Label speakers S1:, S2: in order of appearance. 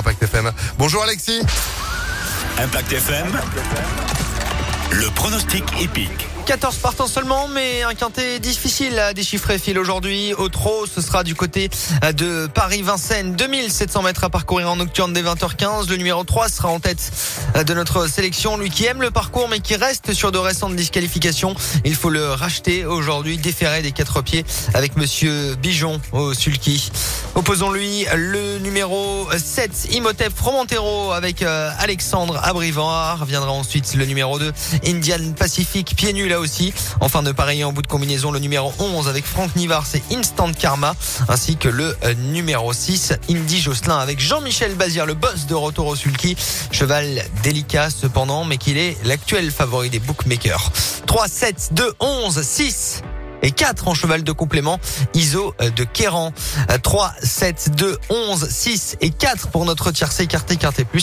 S1: Impact FM. Bonjour Alexis.
S2: Impact FM. Le pronostic épique.
S3: 14 partants seulement, mais un quintet difficile à déchiffrer fil aujourd'hui. Au trot, ce sera du côté de Paris-Vincennes. 2700 mètres à parcourir en nocturne dès 20h15. Le numéro 3 sera en tête de notre sélection. Lui qui aime le parcours, mais qui reste sur de récentes disqualifications. Il faut le racheter aujourd'hui, déféré des quatre pieds avec monsieur Bijon au sulky. Opposons-lui le numéro 7, Imhotep Fromentero avec euh, Alexandre Abrivard. Viendra ensuite le numéro 2, Indian Pacific, pieds nus là aussi. Enfin de pareil en bout de combinaison, le numéro 11 avec Franck Nivard, c'est Instant Karma. Ainsi que le euh, numéro 6, Indy Jocelyn avec Jean-Michel Bazir, le boss de Retour au Sulky. Cheval délicat cependant, mais qu'il est l'actuel favori des bookmakers. 3, 7, 2, 11, 6 et 4 en cheval de complément. ISO de Kéran. 3, 7, 2, 11, 6 et 4 pour notre tiercé écarté, quarté plus.